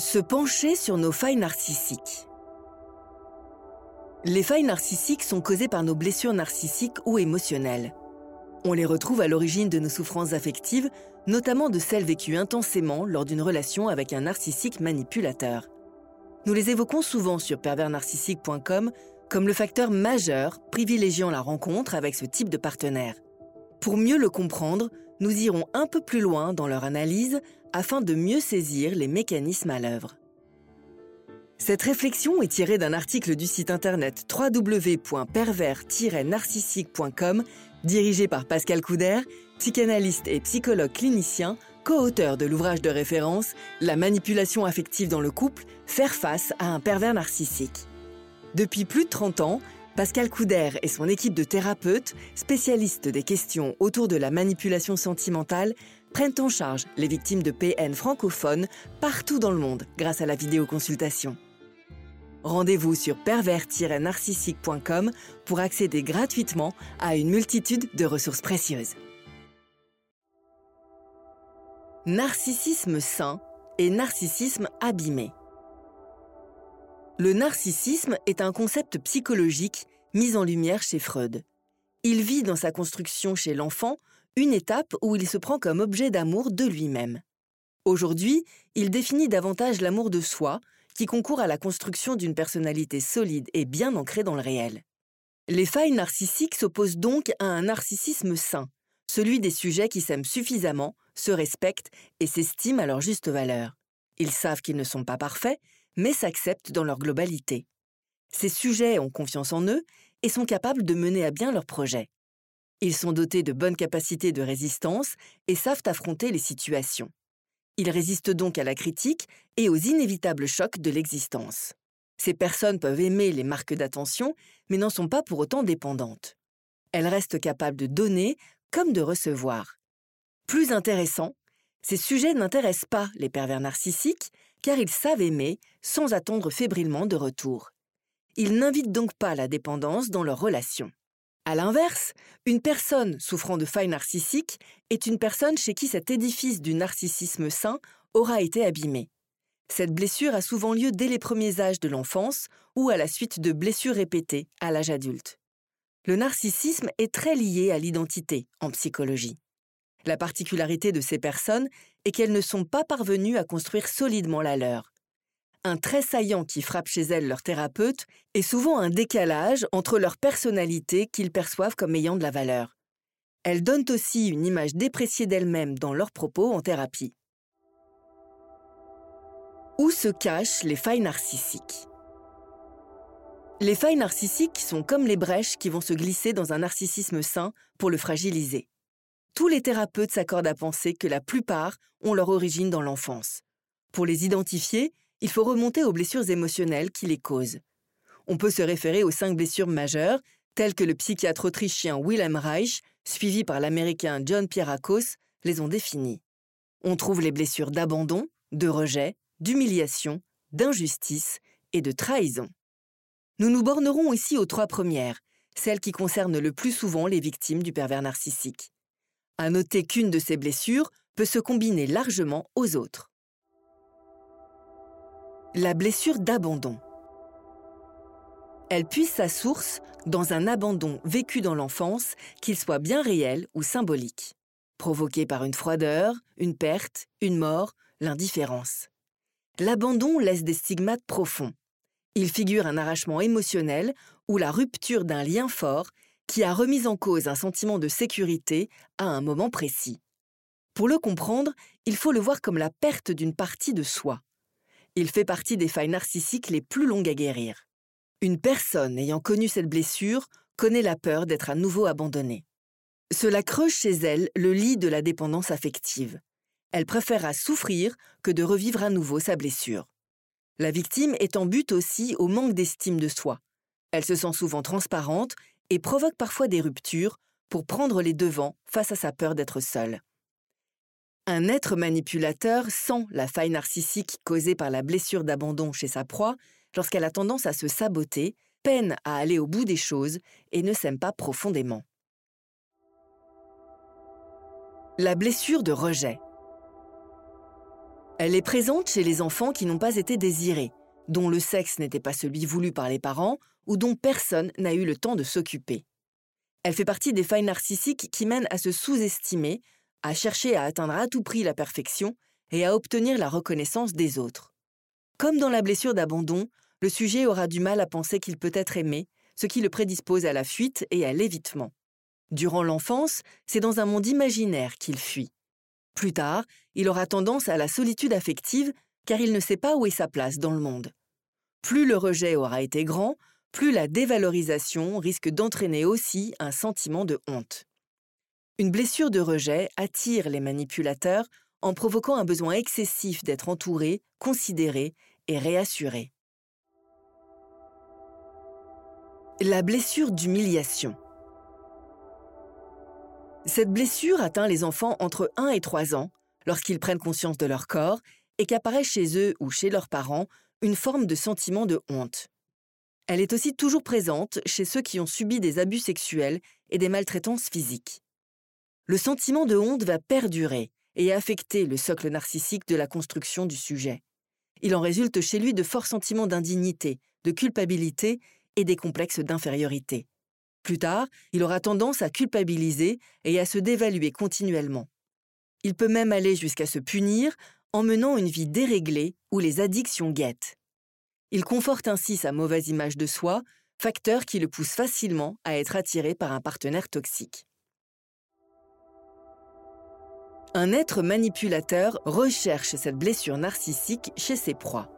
Se pencher sur nos failles narcissiques. Les failles narcissiques sont causées par nos blessures narcissiques ou émotionnelles. On les retrouve à l'origine de nos souffrances affectives, notamment de celles vécues intensément lors d'une relation avec un narcissique manipulateur. Nous les évoquons souvent sur perversnarcissique.com comme le facteur majeur privilégiant la rencontre avec ce type de partenaire. Pour mieux le comprendre, nous irons un peu plus loin dans leur analyse afin de mieux saisir les mécanismes à l'œuvre. Cette réflexion est tirée d'un article du site internet www.pervers-narcissique.com dirigé par Pascal Couder, psychanalyste et psychologue clinicien, co-auteur de l'ouvrage de référence La manipulation affective dans le couple, faire face à un pervers narcissique. Depuis plus de 30 ans, Pascal Couder et son équipe de thérapeutes, spécialistes des questions autour de la manipulation sentimentale, prennent en charge les victimes de PN francophones partout dans le monde grâce à la vidéoconsultation. Rendez-vous sur pervers-narcissique.com pour accéder gratuitement à une multitude de ressources précieuses. Narcissisme sain et narcissisme abîmé. Le narcissisme est un concept psychologique mis en lumière chez Freud. Il vit dans sa construction chez l'enfant une étape où il se prend comme objet d'amour de lui-même. Aujourd'hui, il définit davantage l'amour de soi, qui concourt à la construction d'une personnalité solide et bien ancrée dans le réel. Les failles narcissiques s'opposent donc à un narcissisme sain, celui des sujets qui s'aiment suffisamment, se respectent et s'estiment à leur juste valeur. Ils savent qu'ils ne sont pas parfaits, mais s'acceptent dans leur globalité. Ces sujets ont confiance en eux et sont capables de mener à bien leurs projets. Ils sont dotés de bonnes capacités de résistance et savent affronter les situations. Ils résistent donc à la critique et aux inévitables chocs de l'existence. Ces personnes peuvent aimer les marques d'attention, mais n'en sont pas pour autant dépendantes. Elles restent capables de donner comme de recevoir. Plus intéressant, ces sujets n'intéressent pas les pervers narcissiques, car ils savent aimer sans attendre fébrilement de retour. Ils n'invitent donc pas la dépendance dans leurs relations. À l'inverse, une personne souffrant de failles narcissiques est une personne chez qui cet édifice du narcissisme sain aura été abîmé. Cette blessure a souvent lieu dès les premiers âges de l'enfance ou à la suite de blessures répétées à l'âge adulte. Le narcissisme est très lié à l'identité en psychologie. La particularité de ces personnes est qu'elles ne sont pas parvenues à construire solidement la leur. Un trait saillant qui frappe chez elles leur thérapeute est souvent un décalage entre leur personnalité qu'ils perçoivent comme ayant de la valeur. Elles donnent aussi une image dépréciée d'elles-mêmes dans leurs propos en thérapie. Où se cachent les failles narcissiques? Les failles narcissiques sont comme les brèches qui vont se glisser dans un narcissisme sain pour le fragiliser tous les thérapeutes s'accordent à penser que la plupart ont leur origine dans l'enfance. Pour les identifier, il faut remonter aux blessures émotionnelles qui les causent. On peut se référer aux cinq blessures majeures, telles que le psychiatre autrichien Wilhelm Reich, suivi par l'américain John Pierrakos, les ont définies. On trouve les blessures d'abandon, de rejet, d'humiliation, d'injustice et de trahison. Nous nous bornerons ici aux trois premières, celles qui concernent le plus souvent les victimes du pervers narcissique. À noter qu'une de ces blessures peut se combiner largement aux autres. La blessure d'abandon. Elle puise sa source dans un abandon vécu dans l'enfance, qu'il soit bien réel ou symbolique, provoqué par une froideur, une perte, une mort, l'indifférence. L'abandon laisse des stigmates profonds. Il figure un arrachement émotionnel ou la rupture d'un lien fort qui a remis en cause un sentiment de sécurité à un moment précis. Pour le comprendre, il faut le voir comme la perte d'une partie de soi. Il fait partie des failles narcissiques les plus longues à guérir. Une personne ayant connu cette blessure connaît la peur d'être à nouveau abandonnée. Cela creuse chez elle le lit de la dépendance affective. Elle préférera souffrir que de revivre à nouveau sa blessure. La victime est en but aussi au manque d'estime de soi. Elle se sent souvent transparente et provoque parfois des ruptures pour prendre les devants face à sa peur d'être seule. Un être manipulateur sent la faille narcissique causée par la blessure d'abandon chez sa proie lorsqu'elle a tendance à se saboter, peine à aller au bout des choses et ne s'aime pas profondément. La blessure de rejet. Elle est présente chez les enfants qui n'ont pas été désirés, dont le sexe n'était pas celui voulu par les parents ou dont personne n'a eu le temps de s'occuper. Elle fait partie des failles narcissiques qui mènent à se sous-estimer, à chercher à atteindre à tout prix la perfection et à obtenir la reconnaissance des autres. Comme dans la blessure d'abandon, le sujet aura du mal à penser qu'il peut être aimé, ce qui le prédispose à la fuite et à l'évitement. Durant l'enfance, c'est dans un monde imaginaire qu'il fuit. Plus tard, il aura tendance à la solitude affective car il ne sait pas où est sa place dans le monde. Plus le rejet aura été grand, plus la dévalorisation risque d'entraîner aussi un sentiment de honte. Une blessure de rejet attire les manipulateurs en provoquant un besoin excessif d'être entouré, considéré et réassuré. La blessure d'humiliation. Cette blessure atteint les enfants entre 1 et 3 ans lorsqu'ils prennent conscience de leur corps et qu'apparaît chez eux ou chez leurs parents une forme de sentiment de honte. Elle est aussi toujours présente chez ceux qui ont subi des abus sexuels et des maltraitances physiques. Le sentiment de honte va perdurer et affecter le socle narcissique de la construction du sujet. Il en résulte chez lui de forts sentiments d'indignité, de culpabilité et des complexes d'infériorité. Plus tard, il aura tendance à culpabiliser et à se dévaluer continuellement. Il peut même aller jusqu'à se punir en menant une vie déréglée où les addictions guettent. Il conforte ainsi sa mauvaise image de soi, facteur qui le pousse facilement à être attiré par un partenaire toxique. Un être manipulateur recherche cette blessure narcissique chez ses proies.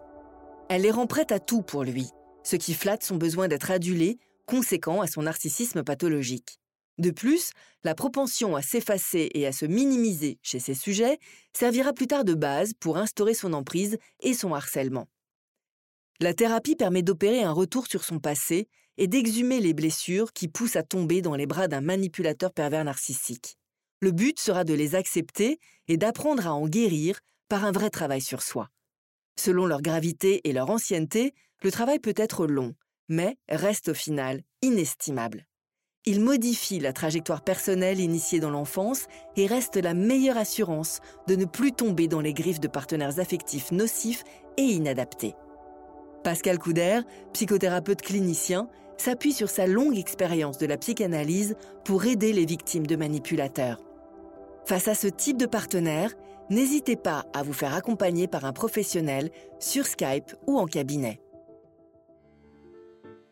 Elle les rend prêtes à tout pour lui, ce qui flatte son besoin d'être adulé conséquent à son narcissisme pathologique. De plus, la propension à s'effacer et à se minimiser chez ses sujets servira plus tard de base pour instaurer son emprise et son harcèlement. La thérapie permet d'opérer un retour sur son passé et d'exhumer les blessures qui poussent à tomber dans les bras d'un manipulateur pervers narcissique. Le but sera de les accepter et d'apprendre à en guérir par un vrai travail sur soi. Selon leur gravité et leur ancienneté, le travail peut être long, mais reste au final inestimable. Il modifie la trajectoire personnelle initiée dans l'enfance et reste la meilleure assurance de ne plus tomber dans les griffes de partenaires affectifs nocifs et inadaptés. Pascal Couder, psychothérapeute clinicien, s'appuie sur sa longue expérience de la psychanalyse pour aider les victimes de manipulateurs. Face à ce type de partenaire, n'hésitez pas à vous faire accompagner par un professionnel sur Skype ou en cabinet.